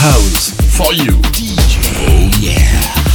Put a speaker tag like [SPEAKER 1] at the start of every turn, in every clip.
[SPEAKER 1] house for you. DJ. Oh yeah.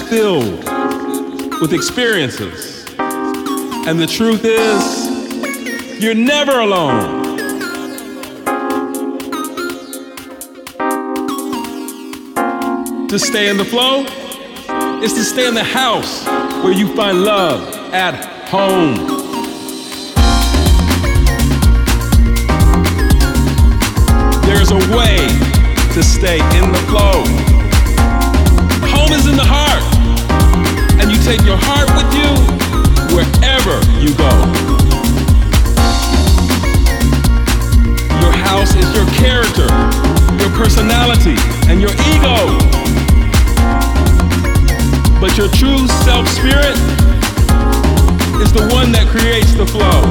[SPEAKER 2] Is filled with experiences. And the truth is, you're never alone. To stay in the flow is to stay in the house where you find love at home. There's a way to stay in the flow. In the heart, and you take your heart with you wherever you go. Your house is your character, your personality, and your ego. But your true self spirit is the one that creates the flow.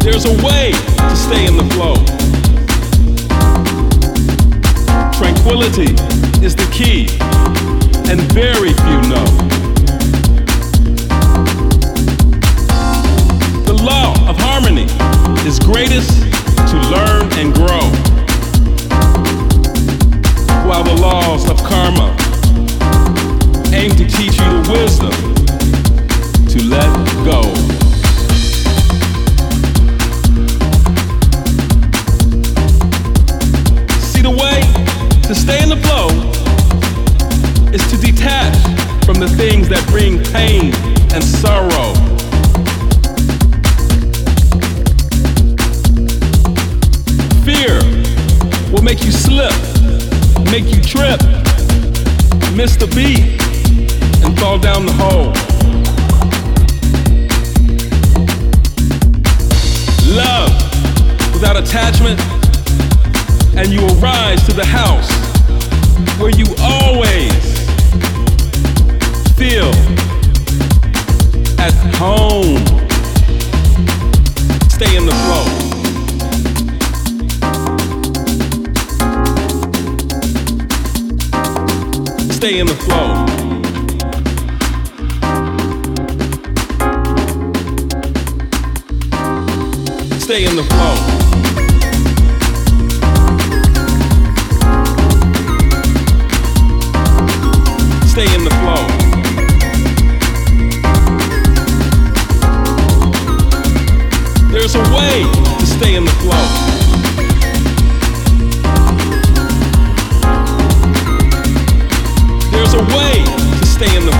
[SPEAKER 2] There's a way to stay in the flow. Tranquility is the key, and very few know. The law of harmony is greatest to learn and grow, while the laws of karma aim to teach you the wisdom to let go. The things that bring pain and sorrow. Fear will make you slip, make you trip, miss the beat, and fall down the hole. Love without attachment and you will rise to the house where you always feel at home. Stay in the flow. Stay in the flow. Stay in the flow. stay in the a way to stay in the flow. There's a way to stay in the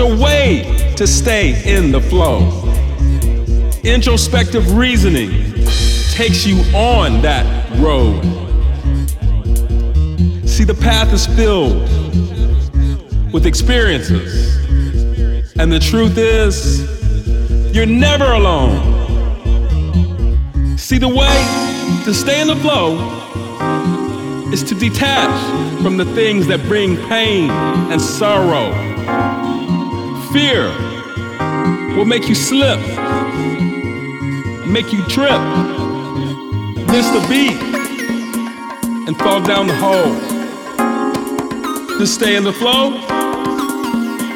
[SPEAKER 2] A way to stay in the flow.
[SPEAKER 3] Introspective reasoning takes you on that road. See, the path is filled with experiences. And the truth is, you're never alone. See, the way to stay in the flow is to detach from the things that bring pain and sorrow. Fear will make you slip, make you trip, miss the beat, and fall down the hole. To stay in the flow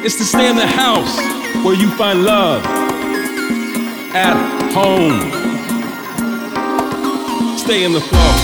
[SPEAKER 3] is to stay in the house where you find love at home. Stay in the flow.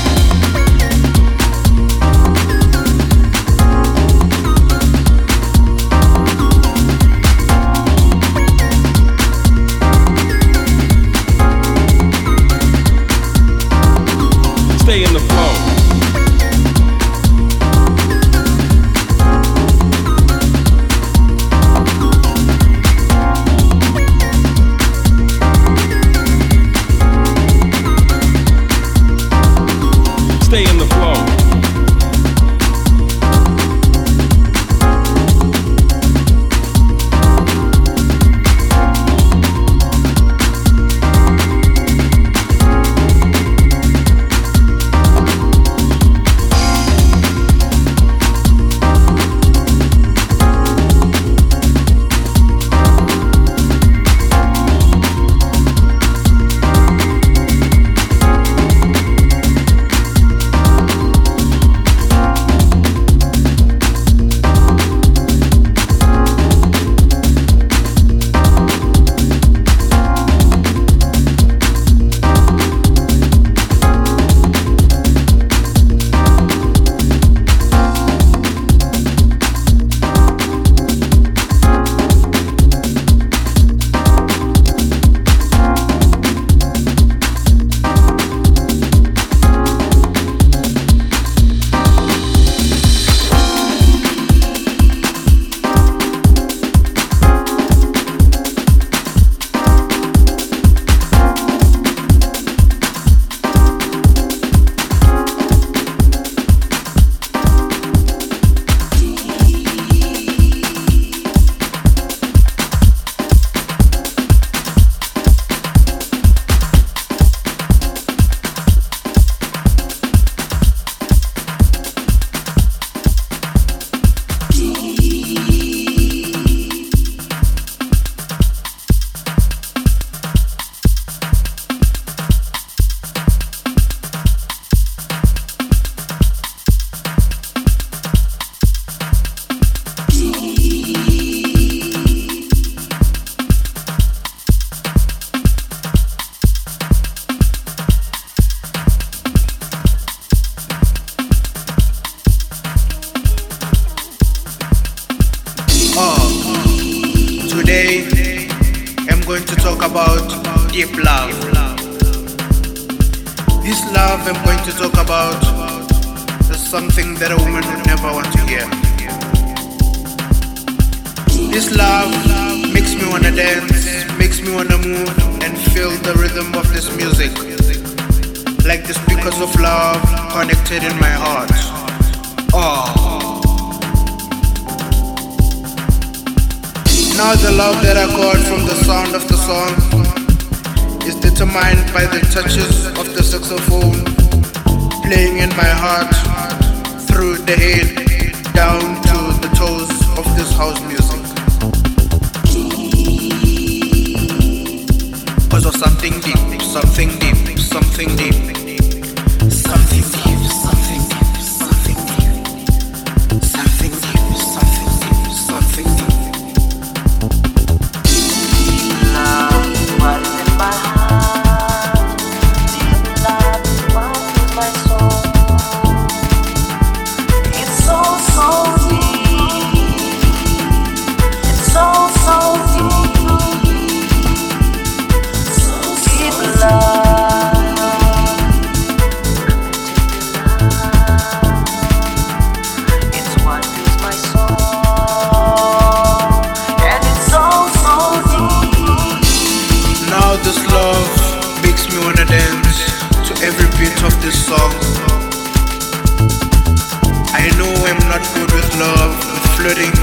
[SPEAKER 3] Flirting.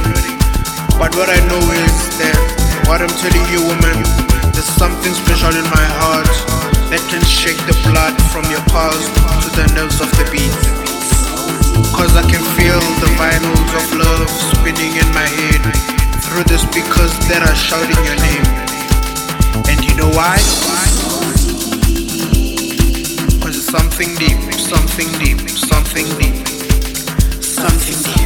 [SPEAKER 3] But what I know is that what I'm telling you, woman, there's something special in my heart that can shake the blood from your pulse to the nerves of the beat. Cause I can feel the vinyls of love spinning in my head through the speakers that are shouting your name. And you know why? Cause it's something deep, something deep, something deep. Something deep,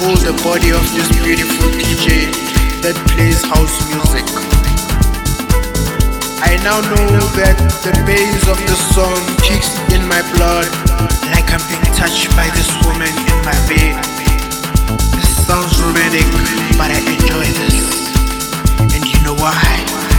[SPEAKER 3] hold the body of this beautiful DJ that plays house music. I now know that the bass of the song kicks in my blood like I'm being touched by this woman in my bed. This sounds romantic, but I enjoy this. And you know why?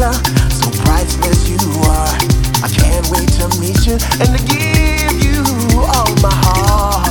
[SPEAKER 3] so priceless you are. I can't wait to meet you and to
[SPEAKER 4] give you all my heart.